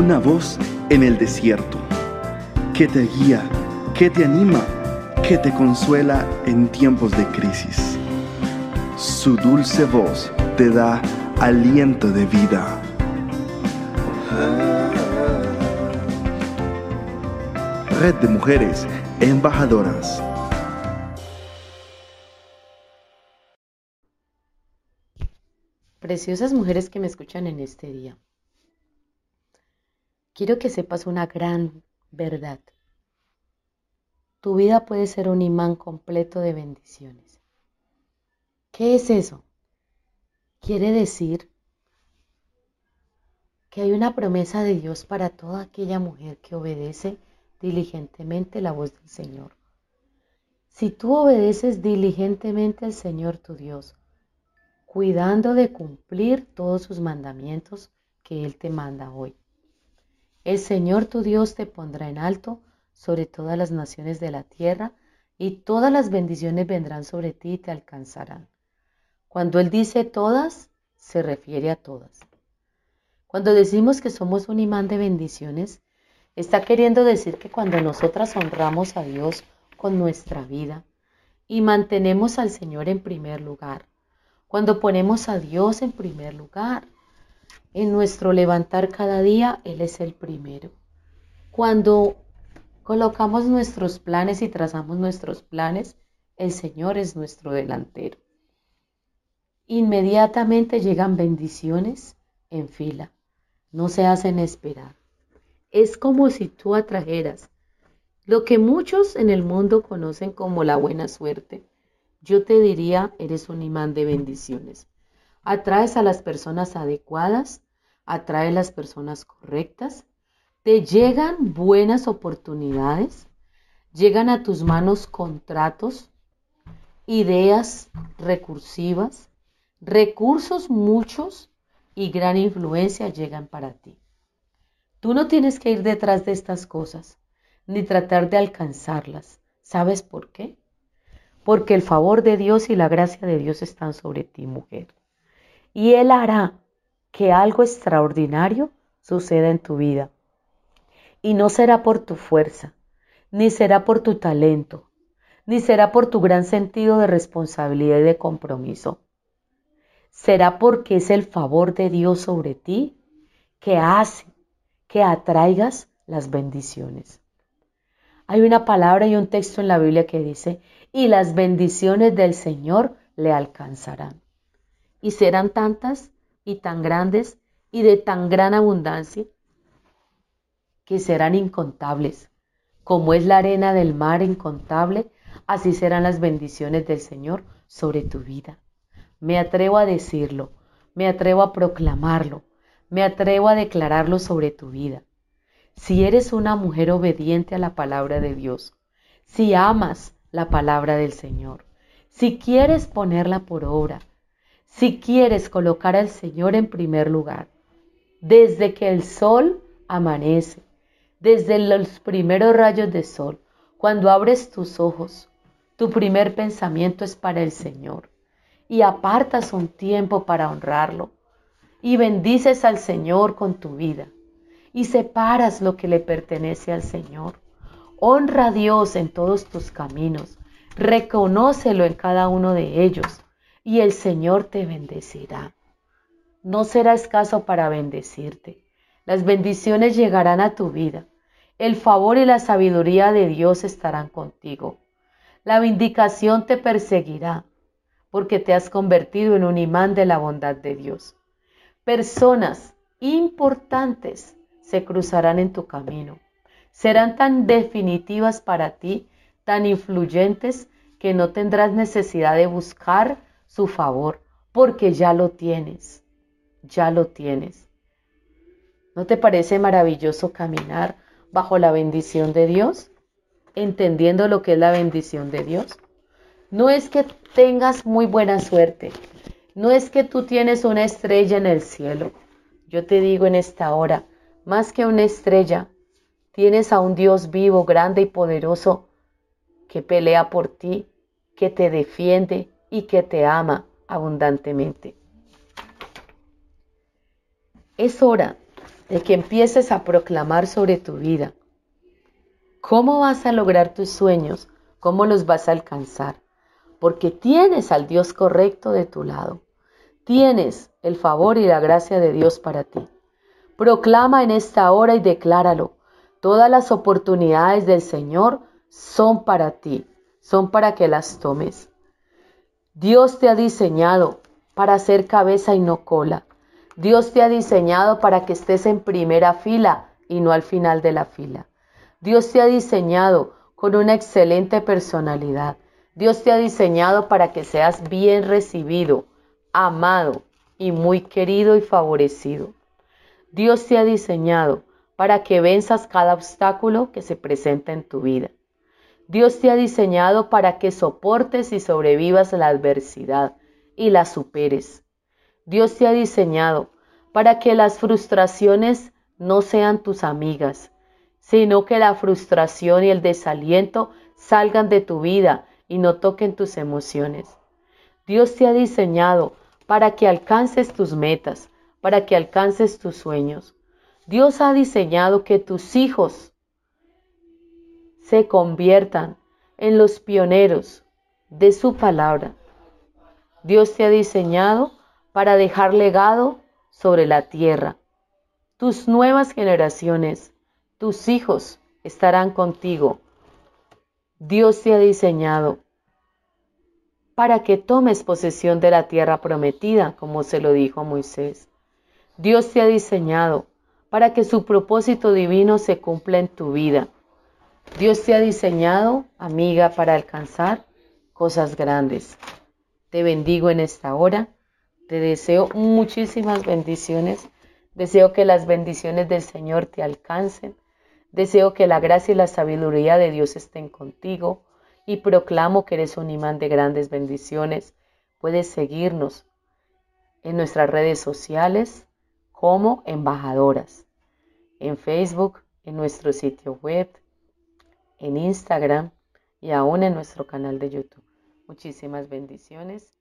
una voz en el desierto, que te guía, que te anima, que te consuela en tiempos de crisis. Su dulce voz te da aliento de vida. Red de Mujeres Embajadoras. Preciosas mujeres que me escuchan en este día. Quiero que sepas una gran verdad. Tu vida puede ser un imán completo de bendiciones. ¿Qué es eso? Quiere decir que hay una promesa de Dios para toda aquella mujer que obedece diligentemente la voz del Señor. Si tú obedeces diligentemente al Señor tu Dios, cuidando de cumplir todos sus mandamientos que Él te manda hoy, el Señor tu Dios te pondrá en alto sobre todas las naciones de la tierra y todas las bendiciones vendrán sobre ti y te alcanzarán. Cuando Él dice todas, se refiere a todas. Cuando decimos que somos un imán de bendiciones, Está queriendo decir que cuando nosotras honramos a Dios con nuestra vida y mantenemos al Señor en primer lugar, cuando ponemos a Dios en primer lugar, en nuestro levantar cada día, Él es el primero. Cuando colocamos nuestros planes y trazamos nuestros planes, el Señor es nuestro delantero. Inmediatamente llegan bendiciones en fila, no se hacen esperar. Es como si tú atrajeras lo que muchos en el mundo conocen como la buena suerte. Yo te diría, eres un imán de bendiciones. Atraes a las personas adecuadas, atraes las personas correctas, te llegan buenas oportunidades, llegan a tus manos contratos, ideas recursivas, recursos muchos y gran influencia llegan para ti. Tú no tienes que ir detrás de estas cosas, ni tratar de alcanzarlas. ¿Sabes por qué? Porque el favor de Dios y la gracia de Dios están sobre ti, mujer. Y Él hará que algo extraordinario suceda en tu vida. Y no será por tu fuerza, ni será por tu talento, ni será por tu gran sentido de responsabilidad y de compromiso. Será porque es el favor de Dios sobre ti que hace que atraigas las bendiciones. Hay una palabra y un texto en la Biblia que dice, y las bendiciones del Señor le alcanzarán. Y serán tantas y tan grandes y de tan gran abundancia que serán incontables. Como es la arena del mar incontable, así serán las bendiciones del Señor sobre tu vida. Me atrevo a decirlo, me atrevo a proclamarlo, me atrevo a declararlo sobre tu vida. Si eres una mujer obediente a la palabra de Dios, si amas la palabra del Señor, si quieres ponerla por obra, si quieres colocar al Señor en primer lugar, desde que el sol amanece, desde los primeros rayos de sol, cuando abres tus ojos, tu primer pensamiento es para el Señor y apartas un tiempo para honrarlo y bendices al Señor con tu vida y separas lo que le pertenece al Señor. Honra a Dios en todos tus caminos, reconócelo en cada uno de ellos y el Señor te bendecirá. No será escaso para bendecirte. Las bendiciones llegarán a tu vida. El favor y la sabiduría de Dios estarán contigo. La vindicación te perseguirá porque te has convertido en un imán de la bondad de Dios personas importantes se cruzarán en tu camino. Serán tan definitivas para ti, tan influyentes, que no tendrás necesidad de buscar su favor, porque ya lo tienes, ya lo tienes. ¿No te parece maravilloso caminar bajo la bendición de Dios? Entendiendo lo que es la bendición de Dios. No es que tengas muy buena suerte, no es que tú tienes una estrella en el cielo. Yo te digo en esta hora, más que una estrella, tienes a un Dios vivo, grande y poderoso que pelea por ti, que te defiende y que te ama abundantemente. Es hora de que empieces a proclamar sobre tu vida. ¿Cómo vas a lograr tus sueños? ¿Cómo los vas a alcanzar? Porque tienes al Dios correcto de tu lado. Tienes el favor y la gracia de Dios para ti. Proclama en esta hora y decláralo. Todas las oportunidades del Señor son para ti, son para que las tomes. Dios te ha diseñado para ser cabeza y no cola. Dios te ha diseñado para que estés en primera fila y no al final de la fila. Dios te ha diseñado con una excelente personalidad. Dios te ha diseñado para que seas bien recibido, amado y muy querido y favorecido. Dios te ha diseñado para que venzas cada obstáculo que se presenta en tu vida. Dios te ha diseñado para que soportes y sobrevivas la adversidad y la superes. Dios te ha diseñado para que las frustraciones no sean tus amigas, sino que la frustración y el desaliento salgan de tu vida y no toquen tus emociones. Dios te ha diseñado para que alcances tus metas, para que alcances tus sueños. Dios ha diseñado que tus hijos se conviertan en los pioneros de su palabra. Dios te ha diseñado para dejar legado sobre la tierra. Tus nuevas generaciones, tus hijos estarán contigo. Dios te ha diseñado para que tomes posesión de la tierra prometida, como se lo dijo a Moisés. Dios te ha diseñado para que su propósito divino se cumpla en tu vida. Dios te ha diseñado, amiga, para alcanzar cosas grandes. Te bendigo en esta hora. Te deseo muchísimas bendiciones. Deseo que las bendiciones del Señor te alcancen. Deseo que la gracia y la sabiduría de Dios estén contigo. Y proclamo que eres un imán de grandes bendiciones. Puedes seguirnos en nuestras redes sociales como embajadoras. En Facebook, en nuestro sitio web, en Instagram y aún en nuestro canal de YouTube. Muchísimas bendiciones